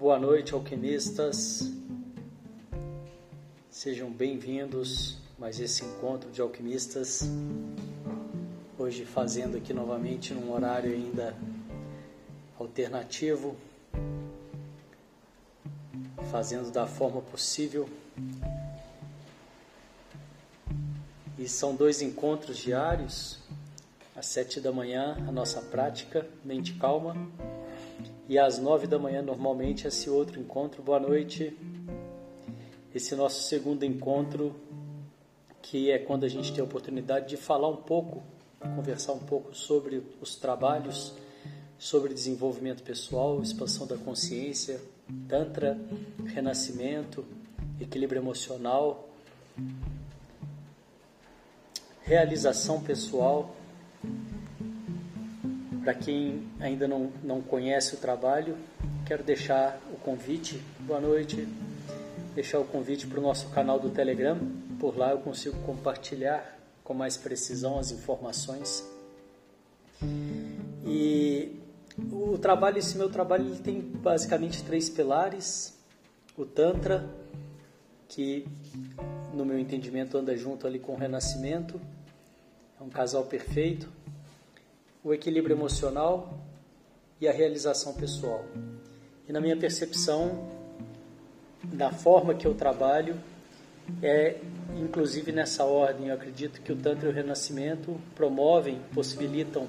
Boa noite, alquimistas. Sejam bem-vindos a mais esse encontro de alquimistas. Hoje fazendo aqui novamente num horário ainda alternativo, fazendo da forma possível. E são dois encontros diários, às sete da manhã, a nossa prática, mente calma, e às nove da manhã, normalmente, esse outro encontro, boa noite. Esse nosso segundo encontro, que é quando a gente tem a oportunidade de falar um pouco, conversar um pouco sobre os trabalhos, sobre desenvolvimento pessoal, expansão da consciência, Tantra, renascimento, equilíbrio emocional, realização pessoal. Para quem ainda não, não conhece o trabalho, quero deixar o convite, boa noite, deixar o convite para o nosso canal do Telegram. Por lá eu consigo compartilhar com mais precisão as informações. E o trabalho, esse meu trabalho, ele tem basicamente três pilares: o Tantra, que no meu entendimento anda junto ali com o Renascimento, é um casal perfeito, o equilíbrio emocional e a realização pessoal. E na minha percepção, da forma que eu trabalho, é inclusive nessa ordem. Eu acredito que o Tantra e o Renascimento promovem, possibilitam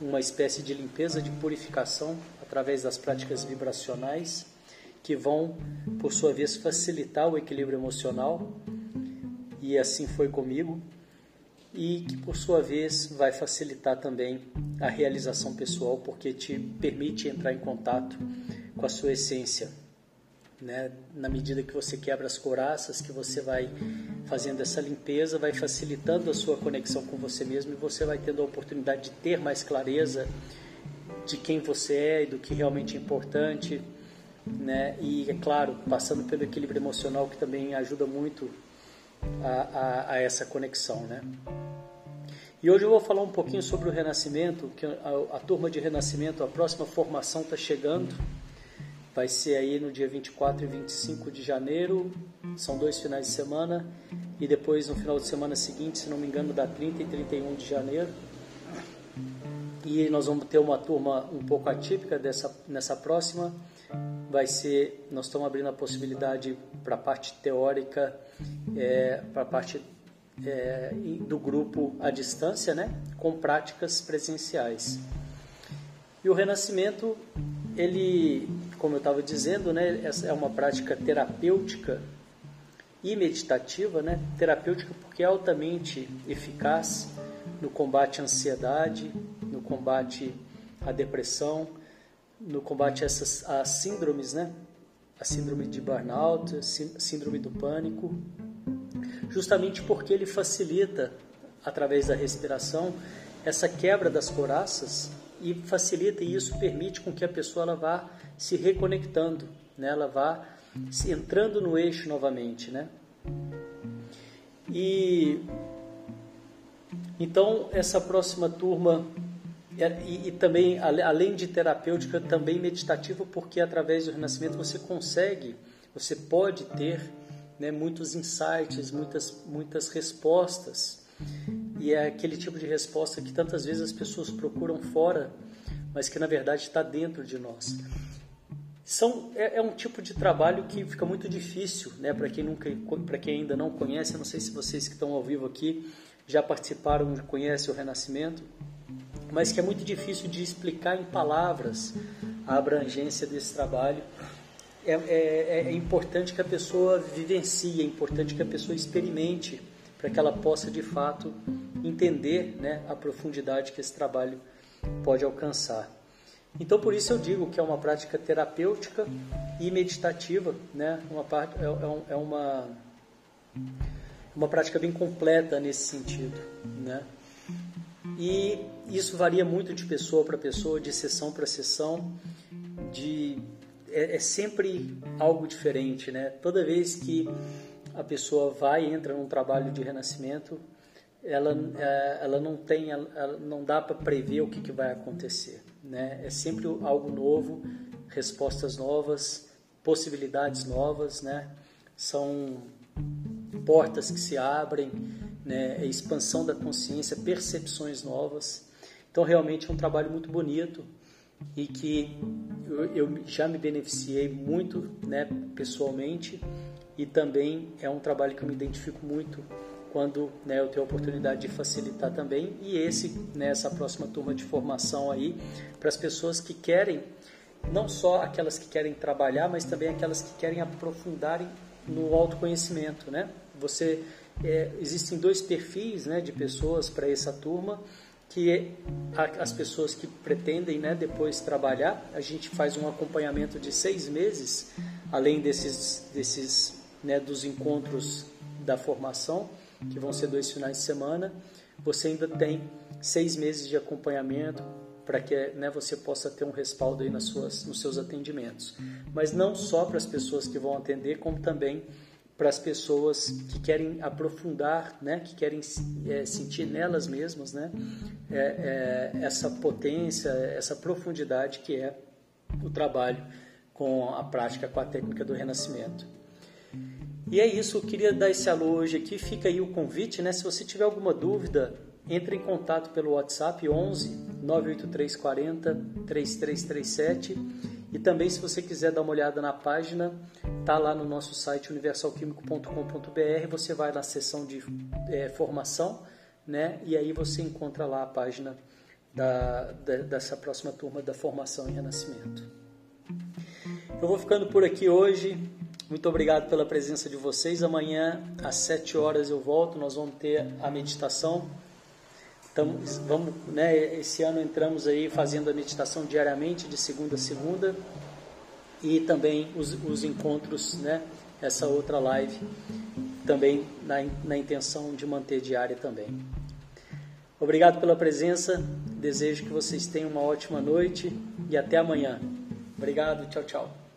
uma espécie de limpeza, de purificação através das práticas vibracionais que vão, por sua vez, facilitar o equilíbrio emocional. E assim foi comigo. E que, por sua vez, vai facilitar também a realização pessoal, porque te permite entrar em contato com a sua essência né? Na medida que você quebra as coraças, que você vai fazendo essa limpeza, vai facilitando a sua conexão com você mesmo e você vai tendo a oportunidade de ter mais clareza de quem você é e do que realmente é importante, né? E é claro, passando pelo equilíbrio emocional que também ajuda muito a, a, a essa conexão, né? E hoje eu vou falar um pouquinho sobre o renascimento, que a, a turma de renascimento, a próxima formação está chegando vai ser aí no dia 24 e 25 de janeiro, são dois finais de semana, e depois no final de semana seguinte, se não me engano, da 30 e 31 de janeiro. E nós vamos ter uma turma um pouco atípica dessa, nessa próxima. Vai ser, nós estamos abrindo a possibilidade para a parte teórica, é, para a parte é, do grupo à distância, né, com práticas presenciais. E o renascimento, ele como eu estava dizendo, né, é uma prática terapêutica e meditativa, né, terapêutica porque é altamente eficaz no combate à ansiedade, no combate à depressão, no combate a essas a síndromes, né, a síndrome de burnout, a síndrome do pânico, justamente porque ele facilita através da respiração essa quebra das coraças e facilita e isso permite com que a pessoa ela vá se reconectando, né? ela vá entrando no eixo novamente, né? E então essa próxima turma e, e, também além de terapêutica também meditativa porque através do renascimento você consegue, você pode ter né, muitos insights, muitas muitas respostas e é aquele tipo de resposta que tantas vezes as pessoas procuram fora, mas que na verdade está dentro de nós. São, é, é, um tipo de trabalho que fica muito difícil, né? Para quem nunca, para quem ainda não conhece, eu não sei se vocês que estão ao vivo aqui já participaram, conhecem o Renascimento, mas que é muito difícil de explicar em palavras a abrangência desse trabalho. É, é, é importante que a pessoa vivencie, é importante que a pessoa experimente para que ela possa de fato entender né, a profundidade que esse trabalho pode alcançar. Então, por isso eu digo que é uma prática terapêutica e meditativa, né? uma, é, é, é uma, uma prática bem completa nesse sentido. Né? E isso varia muito de pessoa para pessoa, de sessão para sessão, de, é, é sempre algo diferente. Né? Toda vez que a pessoa vai e entra num trabalho de renascimento, ela, é, ela não tem, ela não dá para prever o que, que vai acontecer, né? É sempre algo novo, respostas novas, possibilidades novas, né? São portas que se abrem, né? É expansão da consciência, percepções novas. Então, realmente é um trabalho muito bonito e que eu, eu já me beneficiei muito, né, pessoalmente, e também é um trabalho que eu me identifico muito quando né, eu tenho a oportunidade de facilitar também. E esse, nessa né, próxima turma de formação aí, para as pessoas que querem, não só aquelas que querem trabalhar, mas também aquelas que querem aprofundarem no autoconhecimento, né? Você é, existem dois perfis, né, de pessoas para essa turma que é as pessoas que pretendem né, depois trabalhar, a gente faz um acompanhamento de seis meses, além desses, desses né, dos encontros da formação, que vão ser dois finais de semana, você ainda tem seis meses de acompanhamento para que né, você possa ter um respaldo aí nas suas, nos seus atendimentos. Mas não só para as pessoas que vão atender, como também as pessoas que querem aprofundar, né, que querem é, sentir nelas mesmas, né, é, é, essa potência, essa profundidade que é o trabalho com a prática com a técnica do renascimento. E é isso, eu queria dar esse alô hoje aqui. Fica aí o convite, né? Se você tiver alguma dúvida, entre em contato pelo WhatsApp 11 98340 3337 e também se você quiser dar uma olhada na página, tá lá no nosso site universalquímico.com.br, você vai na seção de é, formação, né? E aí você encontra lá a página da, da, dessa próxima turma da formação em renascimento. Eu vou ficando por aqui hoje. Muito obrigado pela presença de vocês. Amanhã às 7 horas eu volto, nós vamos ter a meditação Estamos, vamos, né, esse ano entramos aí fazendo a meditação diariamente, de segunda a segunda, e também os, os encontros, né, essa outra live, também na, na intenção de manter diária também. Obrigado pela presença, desejo que vocês tenham uma ótima noite e até amanhã. Obrigado, tchau, tchau.